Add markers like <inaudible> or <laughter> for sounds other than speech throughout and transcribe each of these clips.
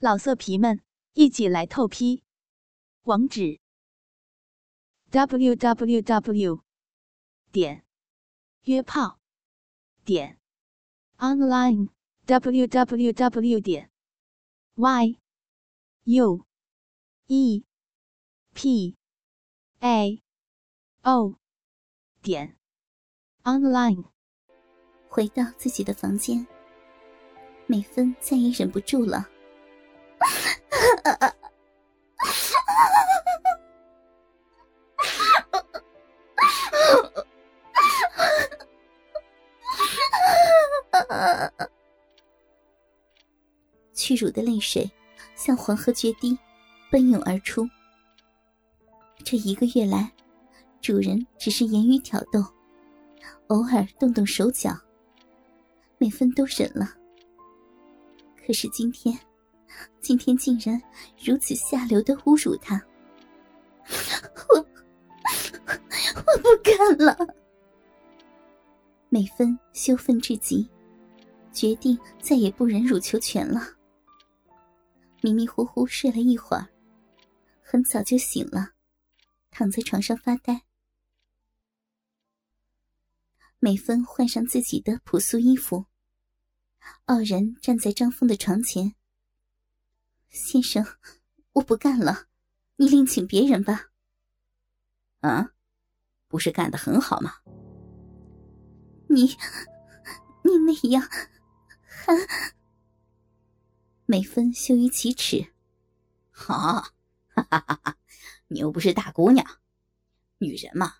老色皮们，一起来透批！网址：w w w 点约炮点 online w w w 点 y u e p a o 点 online。回到自己的房间，美芬再也忍不住了。屈辱的泪水像黄河决堤，奔涌而出。这一个月来，主人只是言语挑逗，偶尔动动手脚，美芬都忍了。可是今天。今天竟然如此下流的侮辱他，我我不干了。美芬羞愤至极，决定再也不忍辱求全了。迷迷糊糊睡了一会儿，很早就醒了，躺在床上发呆。美芬换上自己的朴素衣服，傲然站在张峰的床前。先生，我不干了，你另请别人吧。啊，不是干的很好吗？你，你那样，还……美芬羞于启齿。好，哈哈哈哈！你又不是大姑娘，女人嘛，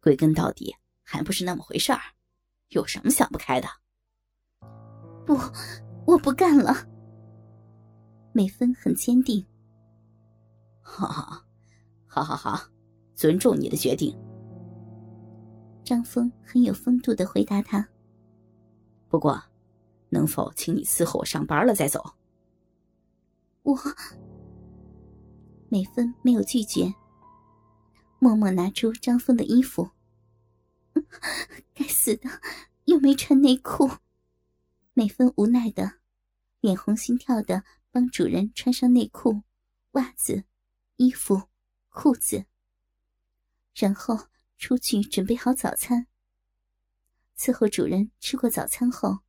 归根到底还不是那么回事儿，有什么想不开的？不，我不干了。美芬很坚定。好好，好好好，尊重你的决定。张峰很有风度的回答他。不过，能否请你伺候我上班了再走？我。美芬没有拒绝，默默拿出张峰的衣服。<laughs> 该死的，又没穿内裤。美芬无奈的，脸红心跳的。帮主人穿上内裤、袜子、衣服、裤子，然后出去准备好早餐。伺候主人吃过早餐后，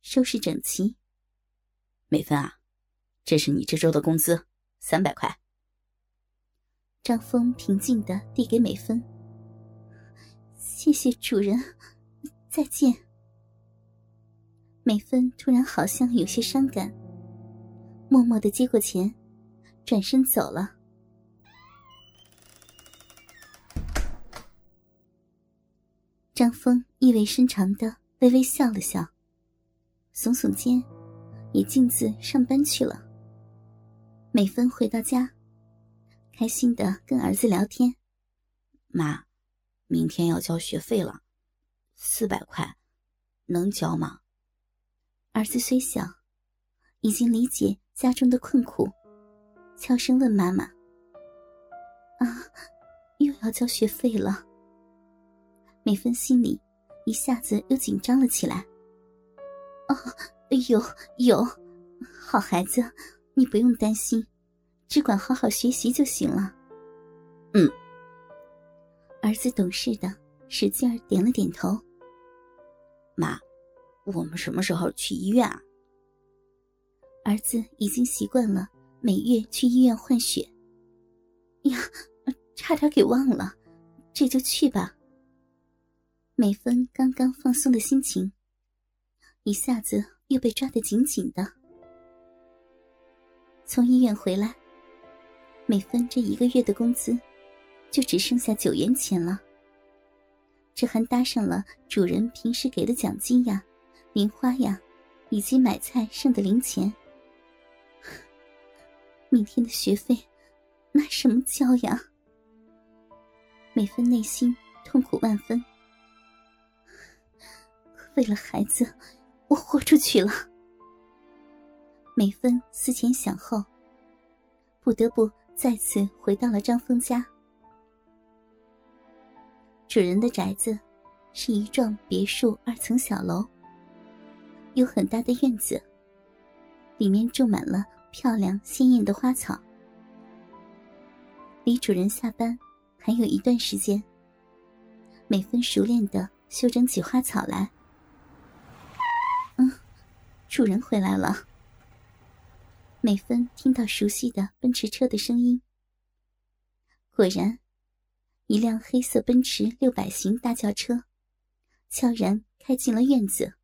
收拾整齐。美芬啊，这是你这周的工资，三百块。张峰平静的递给美芬：“谢谢主人，再见。”美芬突然好像有些伤感。默默的接过钱，转身走了。张峰意味深长的微微笑了笑，耸耸肩，也径自上班去了。美芬回到家，开心的跟儿子聊天：“妈，明天要交学费了，四百块，能交吗？”儿子虽小，已经理解。家中的困苦，悄声问妈妈：“啊，又要交学费了。”美芬心里一下子又紧张了起来。“哦，有有，好孩子，你不用担心，只管好好学习就行了。”嗯。儿子懂事的，使劲点了点头。妈，我们什么时候去医院啊？儿子已经习惯了每月去医院换血。呀，差点给忘了，这就去吧。美芬刚刚放松的心情，一下子又被抓得紧紧的。从医院回来，美芬这一个月的工资就只剩下九元钱了。这还搭上了主人平时给的奖金呀、零花呀，以及买菜剩的零钱。明天的学费，拿什么交呀？美芬内心痛苦万分。为了孩子，我豁出去了。美芬思前想后，不得不再次回到了张峰家。主人的宅子是一幢别墅二层小楼，有很大的院子，里面种满了。漂亮鲜艳的花草。离主人下班还有一段时间，美芬熟练的修整起花草来。嗯，主人回来了。美芬听到熟悉的奔驰车的声音，果然，一辆黑色奔驰六百型大轿车悄然开进了院子。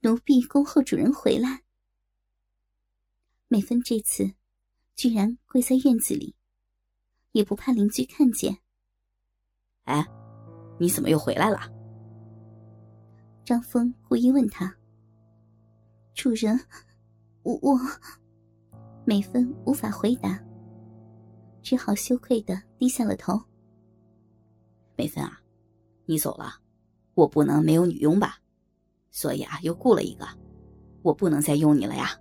奴婢恭候主人回来。美芬这次居然跪在院子里，也不怕邻居看见。哎，你怎么又回来了？张峰故意问他。主人。我我，美芬无法回答，只好羞愧的低下了头。美芬啊，你走了，我不能没有女佣吧？所以啊，又雇了一个，我不能再用你了呀！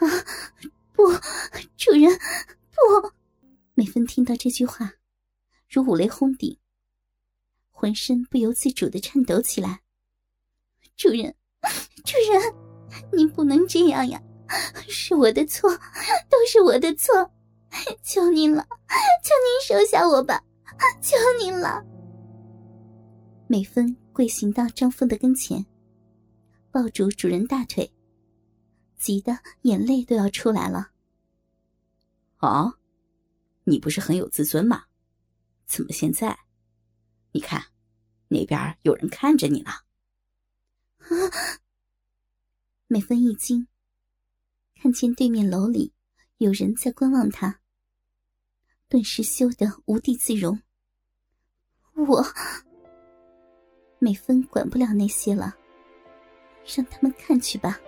啊，不，主人，不！美芬听到这句话，如五雷轰顶，浑身不由自主的颤抖起来。主人，主人。您不能这样呀！是我的错，都是我的错，求您了，求您收下我吧，求您了。美芬跪行到张峰的跟前，抱住主人大腿，急得眼泪都要出来了。哦，你不是很有自尊吗？怎么现在？你看，那边有人看着你呢。啊！美芬一惊，看见对面楼里有人在观望她，顿时羞得无地自容。我，美芬管不了那些了，让他们看去吧。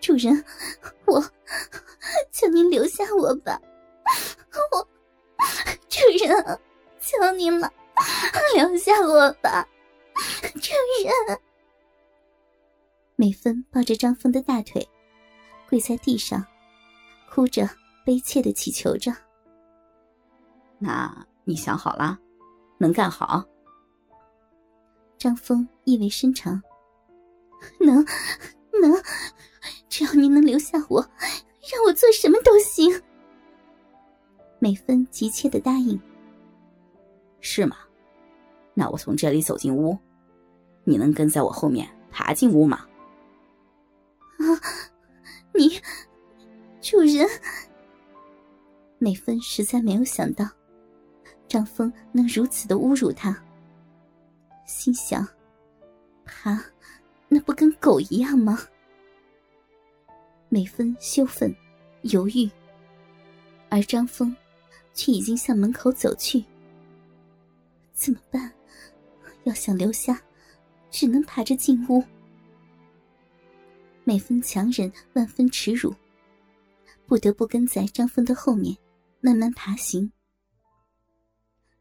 主人，我求您留下我吧，我，主人，求您了，留下我吧，主人。美芬抱着张峰的大腿，跪在地上，哭着悲切的祈求着：“那你想好了，能干好？”张峰意味深长：“能，能，只要您能留下我，让我做什么都行。”美芬急切的答应：“是吗？那我从这里走进屋，你能跟在我后面爬进屋吗？”啊！你，主人，美芬实在没有想到，张峰能如此的侮辱她。心想：爬那不跟狗一样吗？美芬羞愤、犹豫，而张峰却已经向门口走去。怎么办？要想留下，只能爬着进屋。美芬强忍万分耻辱，不得不跟在张峰的后面，慢慢爬行。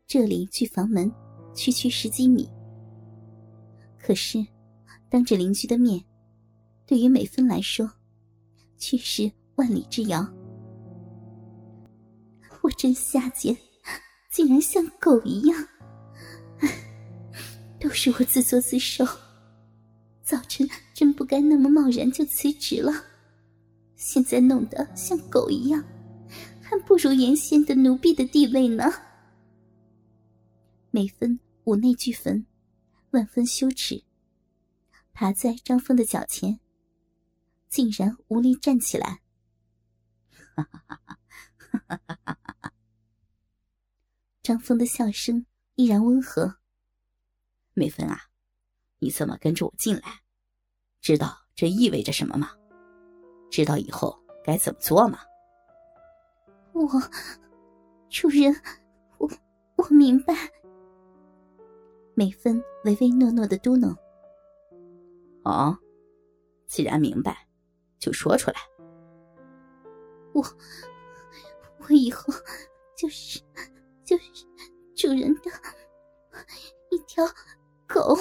这里距房门区区十几米，可是当着邻居的面，对于美芬来说，却是万里之遥。我真下贱，竟然像狗一样！唉 <laughs> 都是我自作自受。早晨真不该那么贸然就辞职了，现在弄得像狗一样，还不如原先的奴婢的地位呢。美芬五内俱焚，万分羞耻，爬在张峰的脚前，竟然无力站起来。哈哈哈哈哈哈！张峰的笑声依然温和。美芬啊。你怎么跟着我进来？知道这意味着什么吗？知道以后该怎么做吗？我，主人，我我明白。美芬唯唯诺诺的嘟囔：“哦，既然明白，就说出来。我，我以后就是就是主人的一条狗。”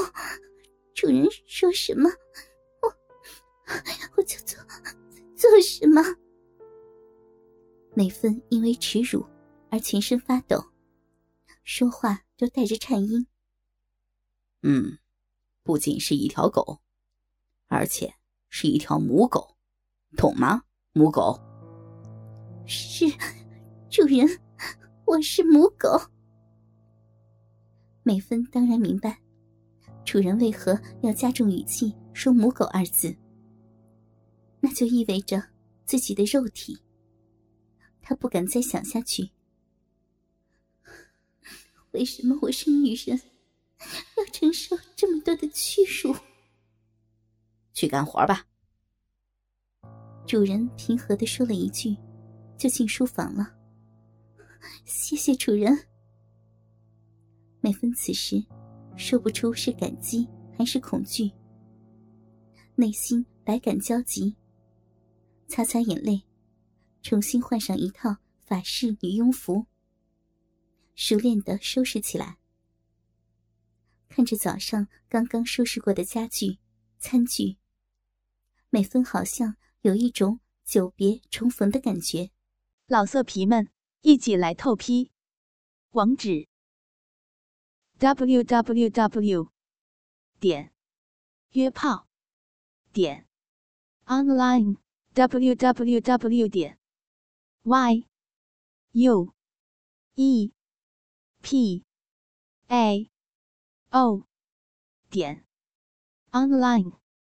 主人说什么，我我就做做什么。美芬因为耻辱而全身发抖，说话都带着颤音。嗯，不仅是一条狗，而且是一条母狗，懂吗，母狗？是，主人，我是母狗。美芬当然明白，主人为何要加重语气说“母狗”二字，那就意味着自己的肉体。她不敢再想下去。为什么我是女人，要承受这么多的屈辱？去干活吧。主人平和的说了一句，就进书房了。<laughs> 谢谢主人。美芬此时说不出是感激还是恐惧，内心百感交集。擦擦眼泪，重新换上一套法式女佣服，熟练的收拾起来。看着早上刚刚收拾过的家具、餐具，美芬好像。有一种久别重逢的感觉。老色皮们，一起来透批！网址：w w w 点约炮点 online w w w 点 y u e p a o 点 online。